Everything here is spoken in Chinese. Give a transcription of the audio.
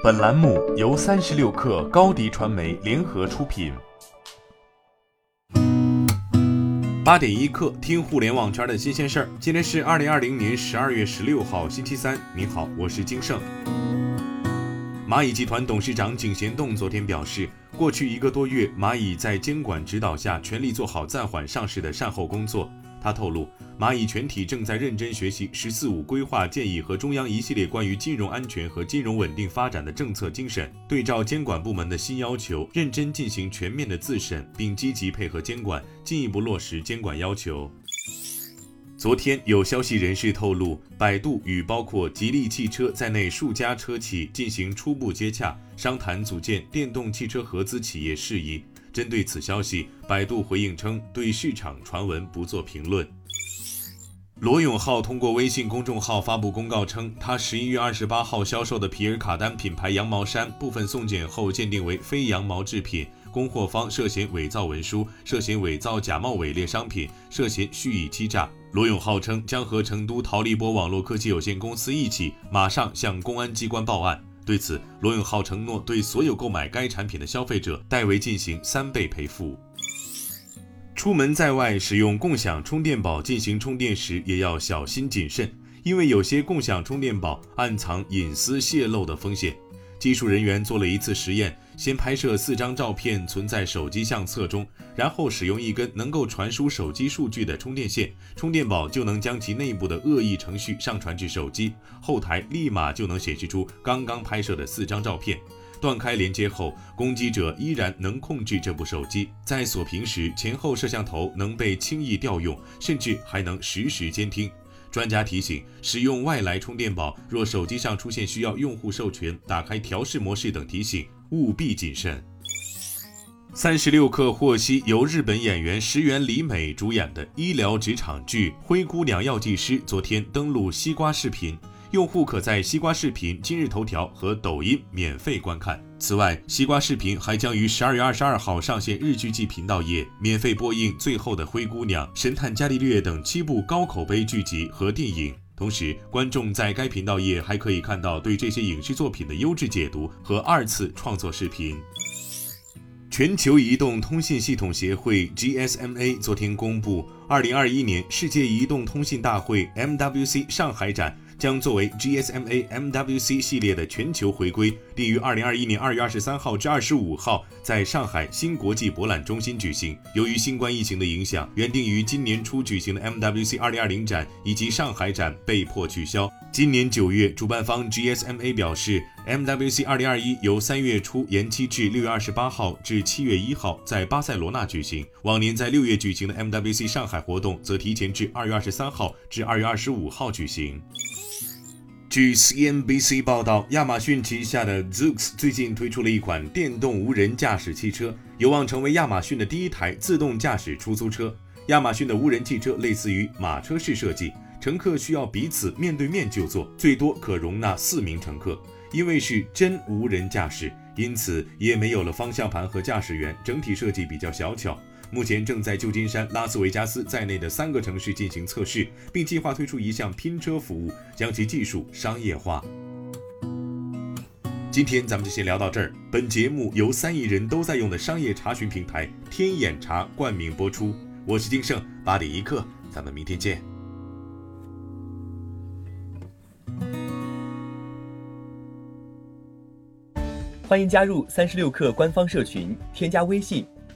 本栏目由三十六氪高低传媒联合出品。八点一刻，听互联网圈的新鲜事儿。今天是二零二零年十二月十六号，星期三。您好，我是金盛。蚂蚁集团董事长井贤栋昨天表示，过去一个多月，蚂蚁在监管指导下，全力做好暂缓上市的善后工作。他透露，蚂蚁全体正在认真学习“十四五”规划建议和中央一系列关于金融安全和金融稳定发展的政策精神，对照监管部门的新要求，认真进行全面的自审，并积极配合监管，进一步落实监管要求。昨天，有消息人士透露，百度与包括吉利汽车在内数家车企进行初步接洽，商谈组建电动汽车合资企业事宜。针对此消息，百度回应称对市场传闻不做评论。罗永浩通过微信公众号发布公告称，他十一月二十八号销售的皮尔卡丹品牌羊毛衫部分送检后鉴定为非羊毛制品，供货方涉嫌伪造文书，涉嫌伪造假冒伪劣商品，涉嫌蓄意欺诈。罗永浩称将和成都陶立波网络科技有限公司一起，马上向公安机关报案。对此，罗永浩承诺对所有购买该产品的消费者代为进行三倍赔付。出门在外使用共享充电宝进行充电时，也要小心谨慎，因为有些共享充电宝暗藏隐私泄露的风险。技术人员做了一次实验，先拍摄四张照片存在手机相册中，然后使用一根能够传输手机数据的充电线，充电宝就能将其内部的恶意程序上传至手机后台，立马就能显示出刚刚拍摄的四张照片。断开连接后，攻击者依然能控制这部手机，在锁屏时，前后摄像头能被轻易调用，甚至还能实时监听。专家提醒：使用外来充电宝，若手机上出现需要用户授权、打开调试模式等提醒，务必谨慎。三十六氪获悉，由日本演员石原里美主演的医疗职场剧《灰姑娘药剂师》昨天登陆西瓜视频。用户可在西瓜视频、今日头条和抖音免费观看。此外，西瓜视频还将于十二月二十二号上线日剧季频道页，免费播映《最后的灰姑娘》《神探伽利略》等七部高口碑剧集和电影。同时，观众在该频道页还可以看到对这些影视作品的优质解读和二次创作视频。全球移动通信系统协会 （GSMA） 昨天公布，二零二一年世界移动通信大会 （MWC） 上海展。将作为 GSMA MWC 系列的全球回归，定于二零二一年二月二十三号至二十五号在上海新国际博览中心举行。由于新冠疫情的影响，原定于今年初举行的 MWC 二零二零展以及上海展被迫取消。今年九月，主办方 GSMA 表示，MWC 二零二一由三月初延期至六月二十八号至七月一号在巴塞罗那举行。往年在六月举行的 MWC 上海活动则提前至二月二十三号至二月二十五号举行。据 CNBC 报道，亚马逊旗下的 Zoox 最近推出了一款电动无人驾驶汽车，有望成为亚马逊的第一台自动驾驶出租车。亚马逊的无人汽车类似于马车式设计，乘客需要彼此面对面就坐，最多可容纳四名乘客。因为是真无人驾驶，因此也没有了方向盘和驾驶员，整体设计比较小巧。目前正在旧金山、拉斯维加斯在内的三个城市进行测试，并计划推出一项拼车服务，将其技术商业化。今天咱们就先聊到这儿。本节目由三亿人都在用的商业查询平台天眼查冠名播出。我是金盛，八点一刻，咱们明天见。欢迎加入三十六氪官方社群，添加微信。